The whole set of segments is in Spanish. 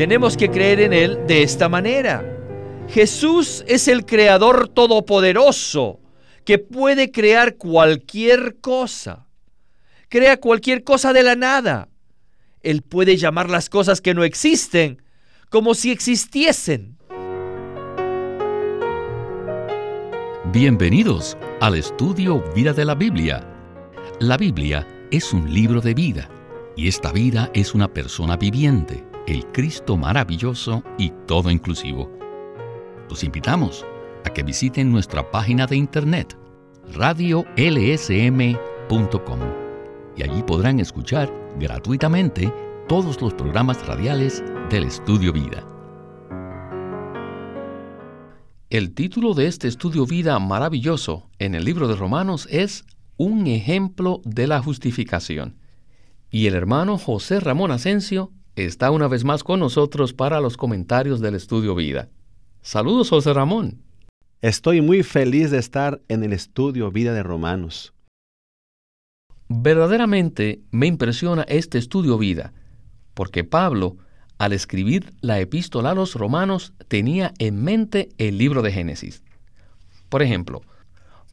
tenemos que creer en Él de esta manera. Jesús es el Creador Todopoderoso que puede crear cualquier cosa. Crea cualquier cosa de la nada. Él puede llamar las cosas que no existen como si existiesen. Bienvenidos al estudio Vida de la Biblia. La Biblia es un libro de vida y esta vida es una persona viviente, el Cristo maravilloso y todo inclusivo. Los invitamos a que visiten nuestra página de internet radiolsm.com y allí podrán escuchar gratuitamente todos los programas radiales del Estudio Vida. El título de este estudio vida maravilloso en el libro de Romanos es Un ejemplo de la justificación. Y el hermano José Ramón Asensio está una vez más con nosotros para los comentarios del estudio vida. Saludos José Ramón. Estoy muy feliz de estar en el estudio vida de Romanos. Verdaderamente me impresiona este estudio vida, porque Pablo al escribir la epístola a los romanos tenía en mente el libro de Génesis. Por ejemplo,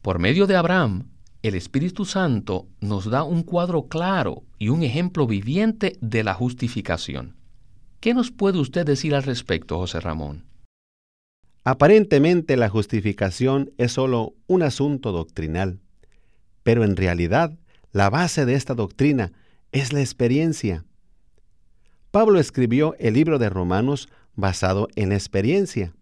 por medio de Abraham, el Espíritu Santo nos da un cuadro claro y un ejemplo viviente de la justificación. ¿Qué nos puede usted decir al respecto, José Ramón? Aparentemente la justificación es solo un asunto doctrinal, pero en realidad la base de esta doctrina es la experiencia. Pablo escribió el libro de Romanos basado en la experiencia.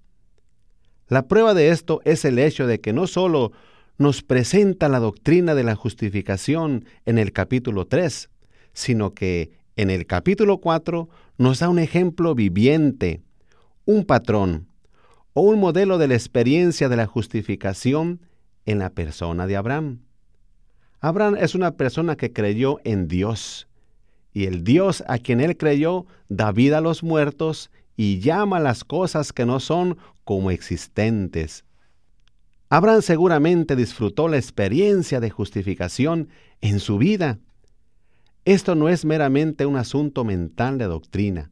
La prueba de esto es el hecho de que no solo nos presenta la doctrina de la justificación en el capítulo 3, sino que en el capítulo 4 nos da un ejemplo viviente, un patrón o un modelo de la experiencia de la justificación en la persona de Abraham. Abraham es una persona que creyó en Dios y el Dios a quien él creyó da vida a los muertos y llama las cosas que no son como existentes. Abraham seguramente disfrutó la experiencia de justificación en su vida. Esto no es meramente un asunto mental de doctrina.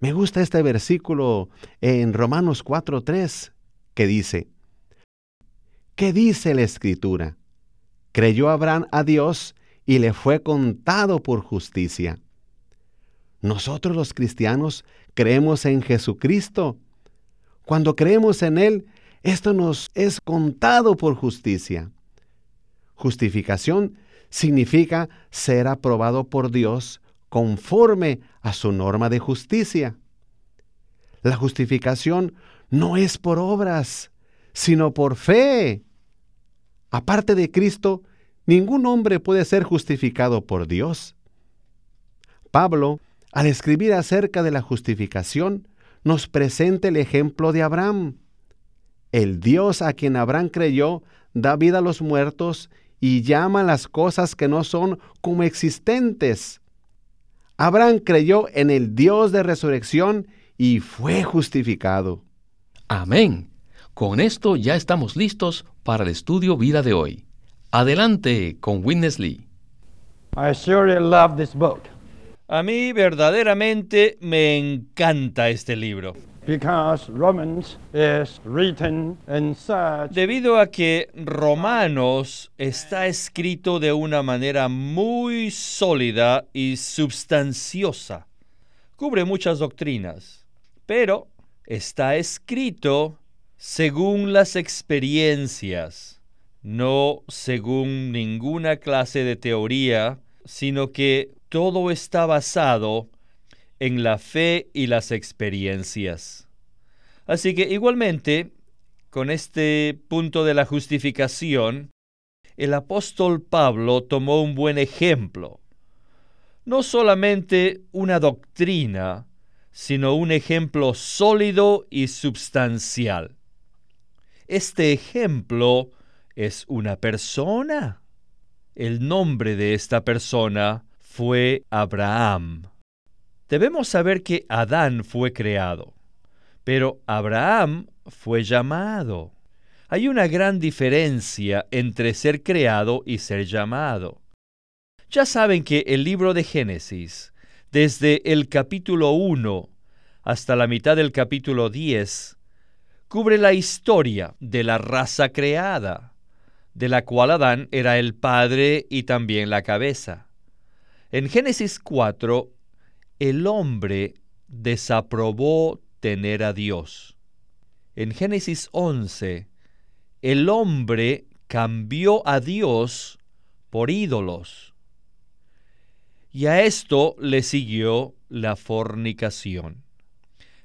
Me gusta este versículo en Romanos 4:3 que dice, ¿qué dice la escritura? Creyó Abraham a Dios y le fue contado por justicia. Nosotros los cristianos creemos en Jesucristo. Cuando creemos en Él, esto nos es contado por justicia. Justificación significa ser aprobado por Dios conforme a su norma de justicia. La justificación no es por obras, sino por fe. Aparte de Cristo, Ningún hombre puede ser justificado por Dios. Pablo, al escribir acerca de la justificación, nos presenta el ejemplo de Abraham. El Dios a quien Abraham creyó da vida a los muertos y llama las cosas que no son como existentes. Abraham creyó en el Dios de resurrección y fue justificado. Amén. Con esto ya estamos listos para el estudio vida de hoy. Adelante con Witness Lee. A mí verdaderamente me encanta este libro. Debido a que Romanos está escrito de una manera muy sólida y substanciosa. Cubre muchas doctrinas, pero está escrito según las experiencias no según ninguna clase de teoría, sino que todo está basado en la fe y las experiencias. Así que igualmente, con este punto de la justificación, el apóstol Pablo tomó un buen ejemplo. No solamente una doctrina, sino un ejemplo sólido y substancial. Este ejemplo es una persona. El nombre de esta persona fue Abraham. Debemos saber que Adán fue creado, pero Abraham fue llamado. Hay una gran diferencia entre ser creado y ser llamado. Ya saben que el libro de Génesis, desde el capítulo 1, hasta la mitad del capítulo 10 cubre la historia de la raza creada, de la cual Adán era el padre y también la cabeza. En Génesis 4, el hombre desaprobó tener a Dios. En Génesis 11, el hombre cambió a Dios por ídolos. Y a esto le siguió la fornicación.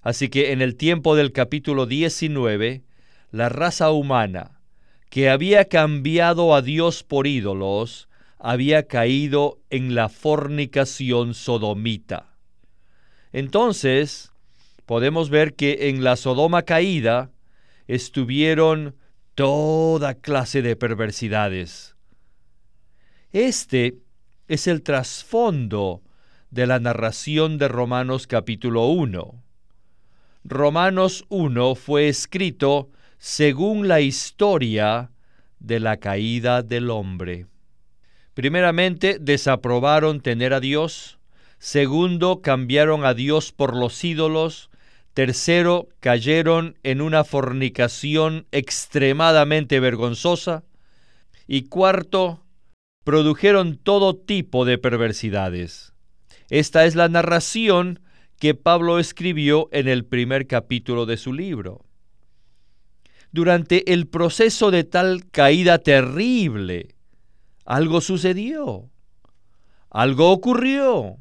Así que en el tiempo del capítulo 19, la raza humana, que había cambiado a Dios por ídolos, había caído en la fornicación sodomita. Entonces, podemos ver que en la Sodoma caída estuvieron toda clase de perversidades. Este es el trasfondo de la narración de Romanos capítulo 1. Romanos 1 fue escrito según la historia de la caída del hombre. Primeramente, desaprobaron tener a Dios. Segundo, cambiaron a Dios por los ídolos. Tercero, cayeron en una fornicación extremadamente vergonzosa. Y cuarto, produjeron todo tipo de perversidades. Esta es la narración que Pablo escribió en el primer capítulo de su libro. Durante el proceso de tal caída terrible, algo sucedió, algo ocurrió,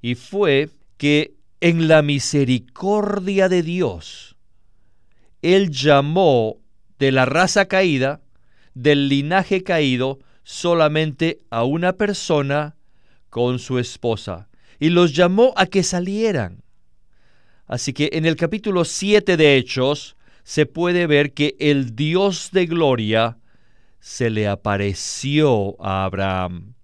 y fue que en la misericordia de Dios, Él llamó de la raza caída, del linaje caído, solamente a una persona con su esposa, y los llamó a que salieran. Así que en el capítulo 7 de Hechos se puede ver que el Dios de gloria se le apareció a Abraham.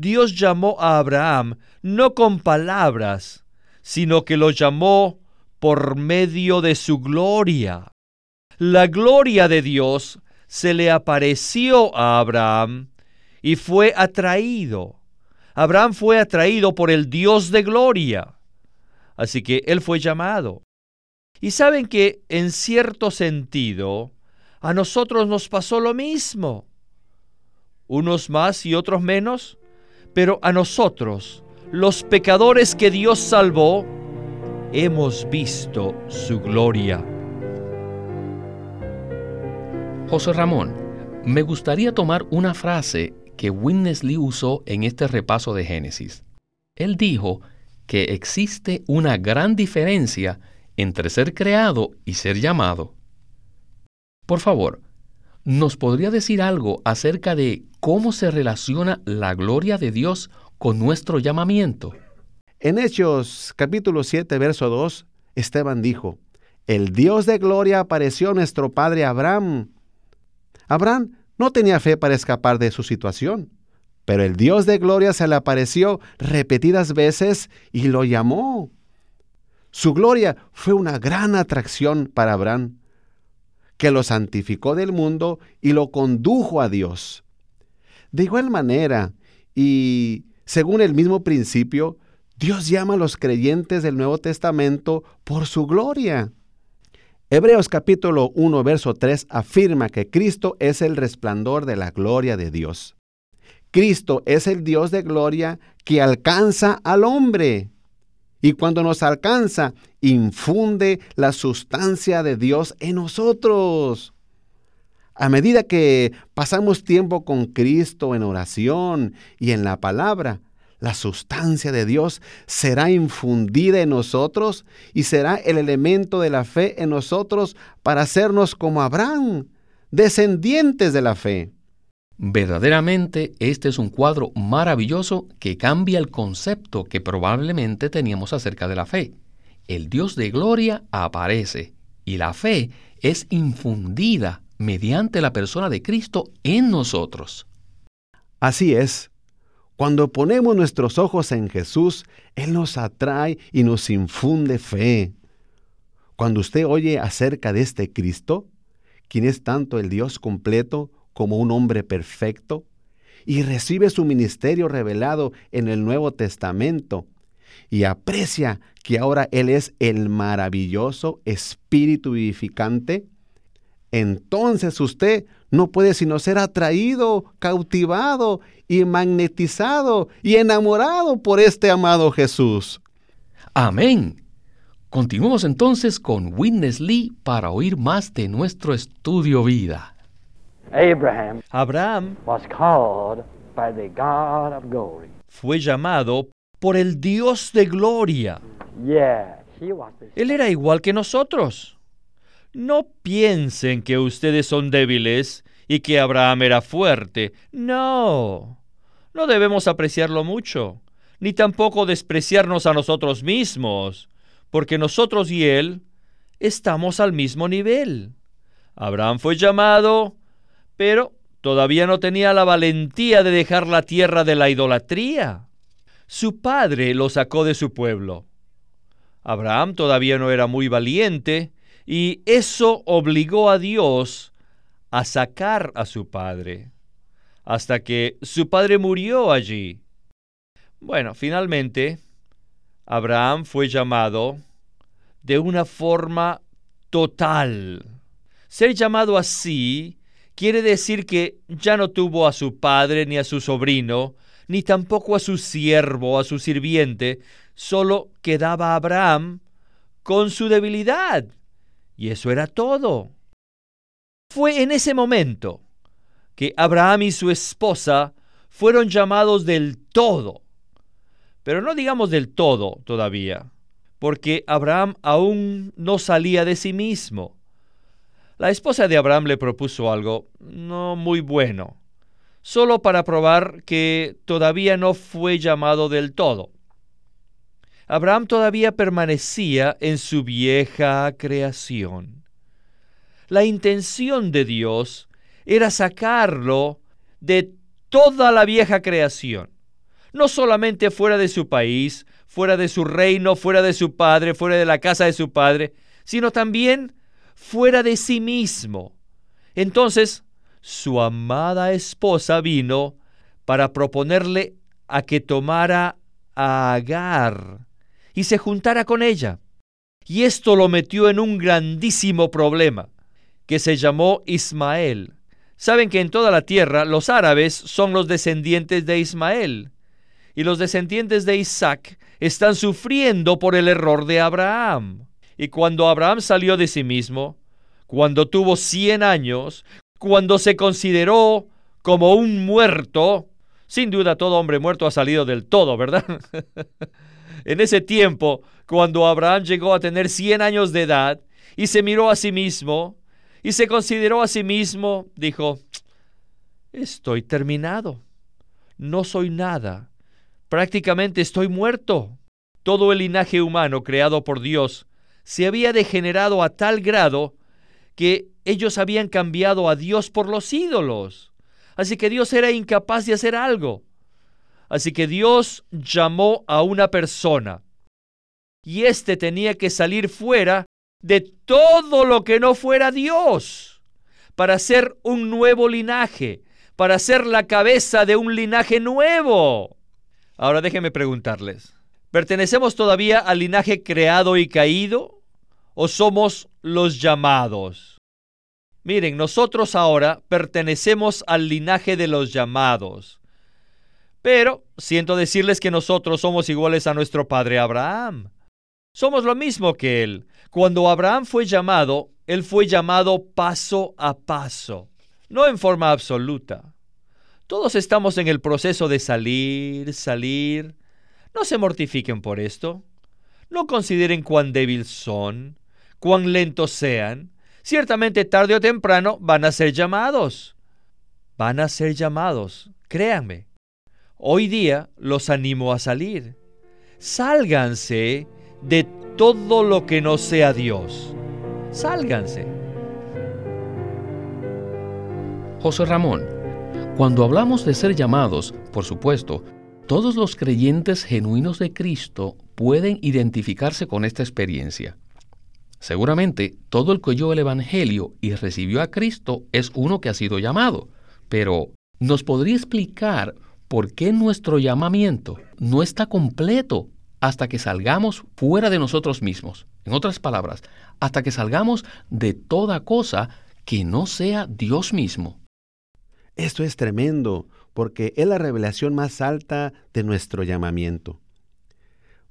Dios llamó a Abraham no con palabras, sino que lo llamó por medio de su gloria. La gloria de Dios se le apareció a Abraham y fue atraído. Abraham fue atraído por el Dios de gloria. Así que él fue llamado. Y saben que en cierto sentido a nosotros nos pasó lo mismo. Unos más y otros menos, pero a nosotros los pecadores que Dios salvó, hemos visto su gloria. José Ramón, me gustaría tomar una frase que Winnesley usó en este repaso de Génesis. Él dijo que existe una gran diferencia entre ser creado y ser llamado. Por favor, ¿nos podría decir algo acerca de cómo se relaciona la gloria de Dios con nuestro llamamiento. En Hechos capítulo 7, verso 2, Esteban dijo, El Dios de gloria apareció a nuestro padre Abraham. Abraham no tenía fe para escapar de su situación, pero el Dios de gloria se le apareció repetidas veces y lo llamó. Su gloria fue una gran atracción para Abraham, que lo santificó del mundo y lo condujo a Dios. De igual manera, y según el mismo principio, Dios llama a los creyentes del Nuevo Testamento por su gloria. Hebreos capítulo 1, verso 3 afirma que Cristo es el resplandor de la gloria de Dios. Cristo es el Dios de gloria que alcanza al hombre. Y cuando nos alcanza, infunde la sustancia de Dios en nosotros. A medida que pasamos tiempo con Cristo en oración y en la palabra, la sustancia de Dios será infundida en nosotros y será el elemento de la fe en nosotros para hacernos como Abraham, descendientes de la fe. Verdaderamente este es un cuadro maravilloso que cambia el concepto que probablemente teníamos acerca de la fe. El Dios de gloria aparece y la fe es infundida mediante la persona de Cristo en nosotros. Así es. Cuando ponemos nuestros ojos en Jesús, Él nos atrae y nos infunde fe. Cuando usted oye acerca de este Cristo, quien es tanto el Dios completo como un hombre perfecto, y recibe su ministerio revelado en el Nuevo Testamento, y aprecia que ahora Él es el maravilloso Espíritu vivificante, entonces usted no puede sino ser atraído, cautivado y magnetizado y enamorado por este amado Jesús. Amén. Continuemos entonces con Witness Lee para oír más de nuestro estudio vida. Abraham, fue llamado por el Dios de gloria. Él era igual que nosotros. No piensen que ustedes son débiles y que Abraham era fuerte. No, no debemos apreciarlo mucho, ni tampoco despreciarnos a nosotros mismos, porque nosotros y él estamos al mismo nivel. Abraham fue llamado, pero todavía no tenía la valentía de dejar la tierra de la idolatría. Su padre lo sacó de su pueblo. Abraham todavía no era muy valiente y eso obligó a Dios a sacar a su padre, hasta que su padre murió allí. Bueno, finalmente, Abraham fue llamado de una forma total. Ser llamado así quiere decir que ya no tuvo a su padre ni a su sobrino, ni tampoco a su siervo, a su sirviente, solo quedaba Abraham con su debilidad y eso era todo. Fue en ese momento que Abraham y su esposa fueron llamados del todo. Pero no digamos del todo todavía, porque Abraham aún no salía de sí mismo. La esposa de Abraham le propuso algo no muy bueno, solo para probar que todavía no fue llamado del todo. Abraham todavía permanecía en su vieja creación. La intención de Dios era sacarlo de toda la vieja creación, no solamente fuera de su país, fuera de su reino, fuera de su padre, fuera de la casa de su padre, sino también fuera de sí mismo. Entonces, su amada esposa vino para proponerle a que tomara a Agar, y se juntara con ella. Y esto lo metió en un grandísimo problema, que se llamó Ismael. Saben que en toda la tierra los árabes son los descendientes de Ismael, y los descendientes de Isaac están sufriendo por el error de Abraham. Y cuando Abraham salió de sí mismo, cuando tuvo cien años, cuando se consideró como un muerto, sin duda todo hombre muerto ha salido del todo, ¿verdad? en ese tiempo, cuando Abraham llegó a tener 100 años de edad y se miró a sí mismo y se consideró a sí mismo, dijo, estoy terminado, no soy nada, prácticamente estoy muerto. Todo el linaje humano creado por Dios se había degenerado a tal grado que ellos habían cambiado a Dios por los ídolos. Así que Dios era incapaz de hacer algo. Así que Dios llamó a una persona y éste tenía que salir fuera de todo lo que no fuera Dios para ser un nuevo linaje, para ser la cabeza de un linaje nuevo. Ahora déjenme preguntarles, ¿pertenecemos todavía al linaje creado y caído o somos los llamados? Miren, nosotros ahora pertenecemos al linaje de los llamados. Pero siento decirles que nosotros somos iguales a nuestro padre Abraham. Somos lo mismo que él. Cuando Abraham fue llamado, él fue llamado paso a paso, no en forma absoluta. Todos estamos en el proceso de salir, salir. No se mortifiquen por esto. No consideren cuán débiles son, cuán lentos sean. Ciertamente tarde o temprano van a ser llamados. Van a ser llamados, créanme. Hoy día los animo a salir. Sálganse de todo lo que no sea Dios. Sálganse. José Ramón, cuando hablamos de ser llamados, por supuesto, todos los creyentes genuinos de Cristo pueden identificarse con esta experiencia. Seguramente todo el que oyó el Evangelio y recibió a Cristo es uno que ha sido llamado, pero ¿nos podría explicar ¿por qué nuestro llamamiento no está completo hasta que salgamos fuera de nosotros mismos. En otras palabras, hasta que salgamos de toda cosa que no sea Dios mismo. Esto es tremendo, porque es la revelación más alta de nuestro llamamiento.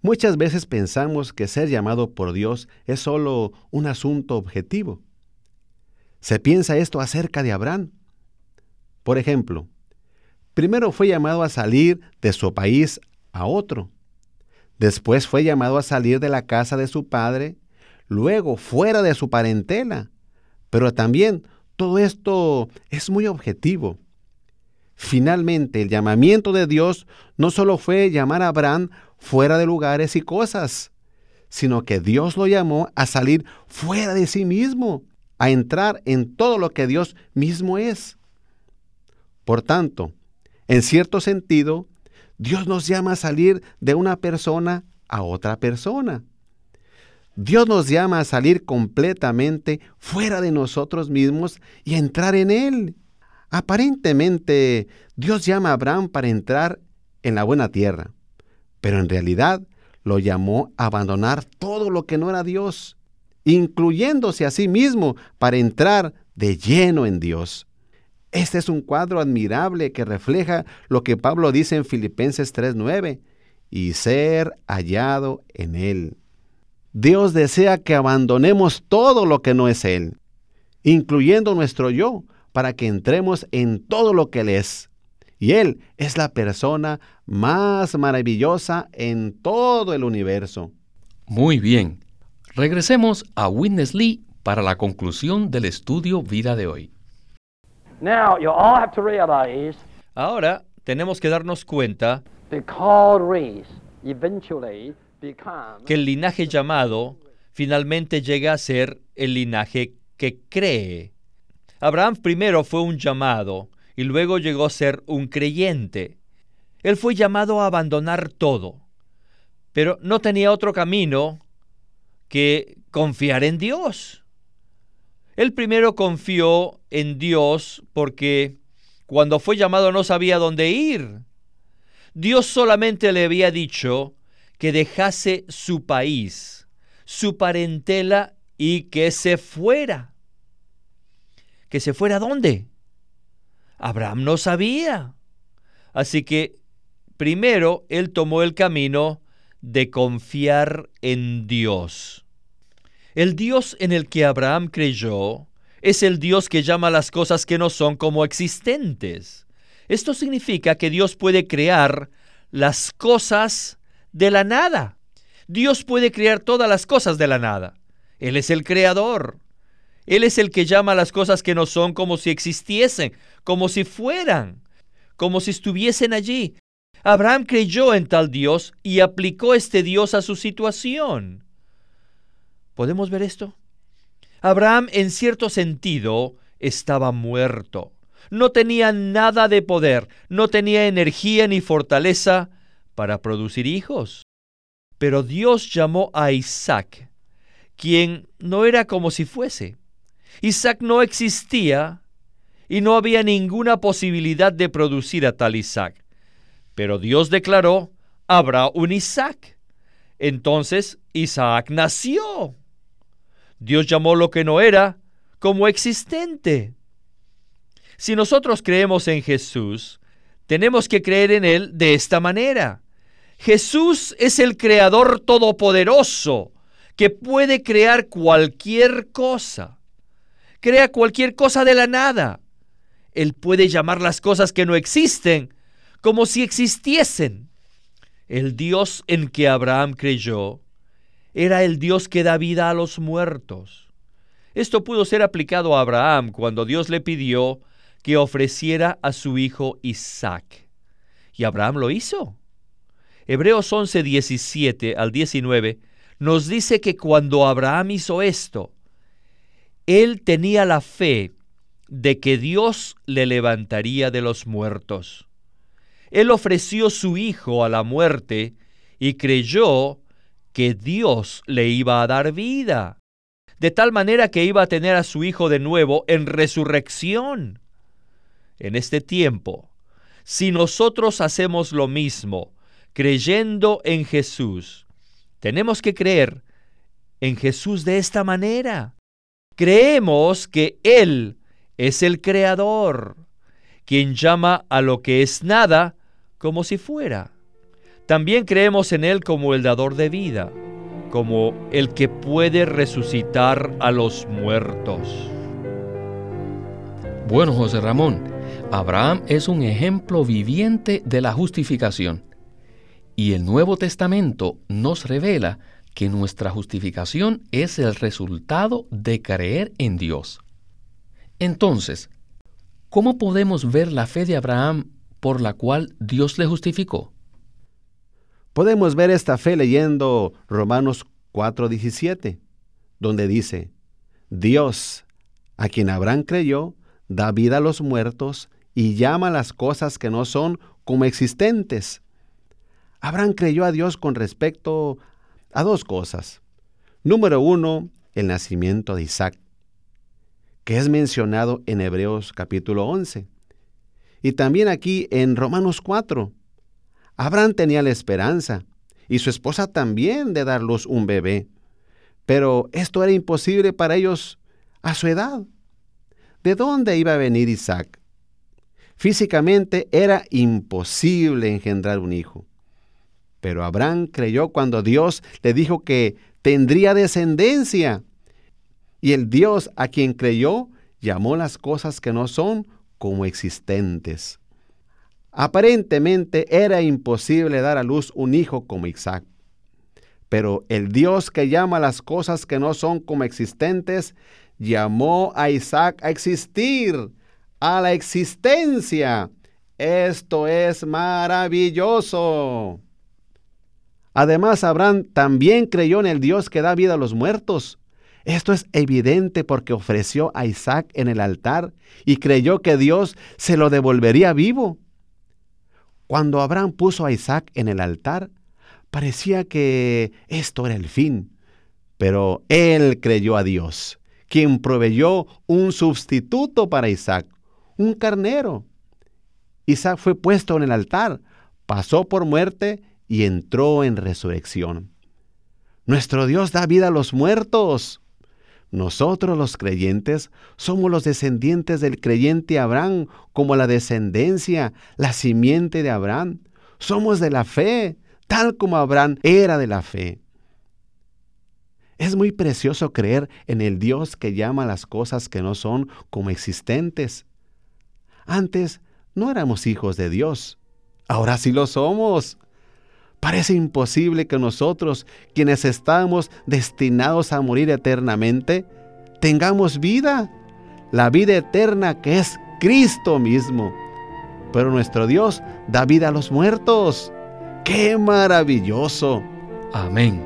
Muchas veces pensamos que ser llamado por Dios es solo un asunto objetivo. Se piensa esto acerca de Abraham. Por ejemplo, primero fue llamado a salir de su país a otro. Después fue llamado a salir de la casa de su padre, luego fuera de su parentela. Pero también todo esto es muy objetivo. Finalmente, el llamamiento de Dios no solo fue llamar a Abraham fuera de lugares y cosas, sino que Dios lo llamó a salir fuera de sí mismo, a entrar en todo lo que Dios mismo es. Por tanto, en cierto sentido, Dios nos llama a salir de una persona a otra persona. Dios nos llama a salir completamente fuera de nosotros mismos y a entrar en Él. Aparentemente, Dios llama a Abraham para entrar en la buena tierra, pero en realidad lo llamó a abandonar todo lo que no era Dios, incluyéndose a sí mismo para entrar de lleno en Dios. Este es un cuadro admirable que refleja lo que Pablo dice en Filipenses 3:9, y ser hallado en Él. Dios desea que abandonemos todo lo que no es Él, incluyendo nuestro yo, para que entremos en todo lo que Él es. Y Él es la persona más maravillosa en todo el universo. Muy bien. Regresemos a Witness Lee para la conclusión del estudio vida de hoy. Ahora tenemos que darnos cuenta que el linaje llamado finalmente llega a ser el linaje que cree. Abraham primero fue un llamado y luego llegó a ser un creyente. Él fue llamado a abandonar todo, pero no tenía otro camino que confiar en Dios. Él primero confió en Dios porque cuando fue llamado no sabía dónde ir. Dios solamente le había dicho que dejase su país, su parentela y que se fuera. ¿Que se fuera dónde? Abraham no sabía. Así que primero él tomó el camino de confiar en Dios. El Dios en el que Abraham creyó es el Dios que llama las cosas que no son como existentes. Esto significa que Dios puede crear las cosas de la nada. Dios puede crear todas las cosas de la nada. Él es el creador. Él es el que llama a las cosas que no son como si existiesen, como si fueran, como si estuviesen allí. Abraham creyó en tal Dios y aplicó este Dios a su situación. ¿Podemos ver esto? Abraham en cierto sentido estaba muerto. No tenía nada de poder, no tenía energía ni fortaleza para producir hijos. Pero Dios llamó a Isaac, quien no era como si fuese. Isaac no existía y no había ninguna posibilidad de producir a tal Isaac. Pero Dios declaró, habrá un Isaac. Entonces Isaac nació. Dios llamó lo que no era como existente. Si nosotros creemos en Jesús, tenemos que creer en Él de esta manera. Jesús es el creador todopoderoso que puede crear cualquier cosa. Crea cualquier cosa de la nada. Él puede llamar las cosas que no existen como si existiesen. El Dios en que Abraham creyó era el Dios que da vida a los muertos. Esto pudo ser aplicado a Abraham cuando Dios le pidió que ofreciera a su hijo Isaac. Y Abraham lo hizo. Hebreos 11, 17 al 19 nos dice que cuando Abraham hizo esto, él tenía la fe de que Dios le levantaría de los muertos. Él ofreció su hijo a la muerte y creyó que Dios le iba a dar vida, de tal manera que iba a tener a su hijo de nuevo en resurrección. En este tiempo, si nosotros hacemos lo mismo creyendo en Jesús. Tenemos que creer en Jesús de esta manera. Creemos que Él es el Creador, quien llama a lo que es nada como si fuera. También creemos en Él como el dador de vida, como el que puede resucitar a los muertos. Bueno, José Ramón, Abraham es un ejemplo viviente de la justificación. Y el Nuevo Testamento nos revela que nuestra justificación es el resultado de creer en Dios. Entonces, ¿cómo podemos ver la fe de Abraham por la cual Dios le justificó? Podemos ver esta fe leyendo Romanos 4:17, donde dice, Dios, a quien Abraham creyó, da vida a los muertos y llama las cosas que no son como existentes. Abraham creyó a Dios con respecto a dos cosas. Número uno, el nacimiento de Isaac, que es mencionado en Hebreos capítulo 11. Y también aquí en Romanos 4, Abraham tenía la esperanza, y su esposa también, de darlos un bebé. Pero esto era imposible para ellos a su edad. ¿De dónde iba a venir Isaac? Físicamente era imposible engendrar un hijo. Pero Abraham creyó cuando Dios le dijo que tendría descendencia. Y el Dios a quien creyó llamó las cosas que no son como existentes. Aparentemente era imposible dar a luz un hijo como Isaac. Pero el Dios que llama las cosas que no son como existentes, llamó a Isaac a existir, a la existencia. Esto es maravilloso. Además, Abraham también creyó en el Dios que da vida a los muertos. Esto es evidente porque ofreció a Isaac en el altar y creyó que Dios se lo devolvería vivo. Cuando Abraham puso a Isaac en el altar, parecía que esto era el fin, pero él creyó a Dios, quien proveyó un sustituto para Isaac, un carnero. Isaac fue puesto en el altar, pasó por muerte y entró en resurrección. Nuestro Dios da vida a los muertos. Nosotros los creyentes somos los descendientes del creyente Abraham, como la descendencia, la simiente de Abraham. Somos de la fe, tal como Abraham era de la fe. Es muy precioso creer en el Dios que llama las cosas que no son como existentes. Antes no éramos hijos de Dios, ahora sí lo somos. Parece imposible que nosotros, quienes estamos destinados a morir eternamente, tengamos vida, la vida eterna que es Cristo mismo. Pero nuestro Dios da vida a los muertos. ¡Qué maravilloso! Amén.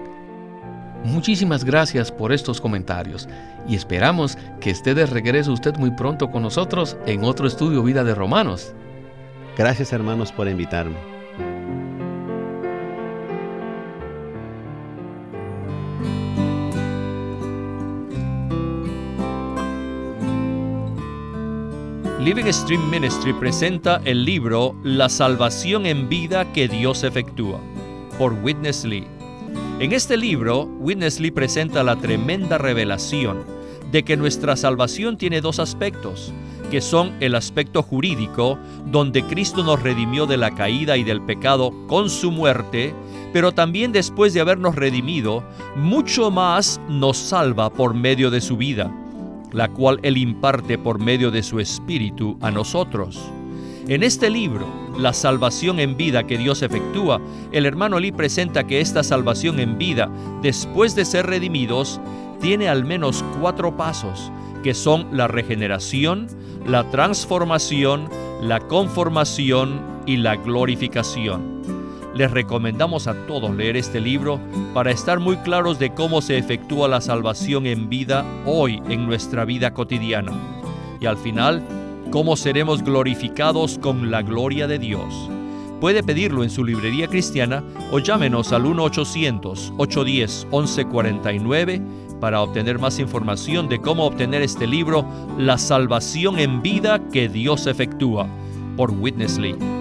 Muchísimas gracias por estos comentarios y esperamos que esté de regreso usted muy pronto con nosotros en otro estudio Vida de Romanos. Gracias hermanos por invitarme. Living Stream Ministry presenta el libro La salvación en vida que Dios efectúa, por Witness Lee. En este libro, Witness Lee presenta la tremenda revelación de que nuestra salvación tiene dos aspectos, que son el aspecto jurídico, donde Cristo nos redimió de la caída y del pecado con su muerte, pero también después de habernos redimido, mucho más nos salva por medio de su vida la cual Él imparte por medio de su Espíritu a nosotros. En este libro, La salvación en vida que Dios efectúa, el hermano Lee presenta que esta salvación en vida, después de ser redimidos, tiene al menos cuatro pasos, que son la regeneración, la transformación, la conformación y la glorificación. Les recomendamos a todos leer este libro para estar muy claros de cómo se efectúa la salvación en vida hoy en nuestra vida cotidiana. Y al final, cómo seremos glorificados con la gloria de Dios. Puede pedirlo en su librería cristiana o llámenos al 1-800-810-1149 para obtener más información de cómo obtener este libro, La salvación en vida que Dios efectúa, por Witness Lee.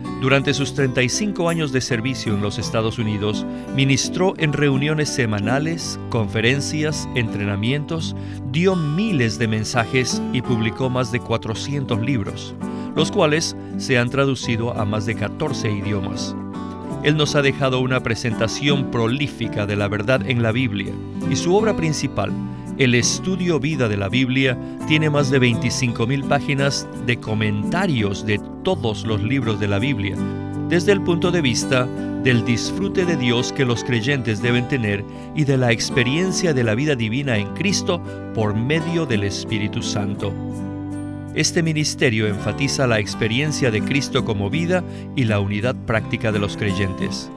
Durante sus 35 años de servicio en los Estados Unidos, ministró en reuniones semanales, conferencias, entrenamientos, dio miles de mensajes y publicó más de 400 libros, los cuales se han traducido a más de 14 idiomas. Él nos ha dejado una presentación prolífica de la verdad en la Biblia y su obra principal, el estudio vida de la Biblia tiene más de 25.000 páginas de comentarios de todos los libros de la Biblia, desde el punto de vista del disfrute de Dios que los creyentes deben tener y de la experiencia de la vida divina en Cristo por medio del Espíritu Santo. Este ministerio enfatiza la experiencia de Cristo como vida y la unidad práctica de los creyentes.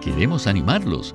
Queremos animarlos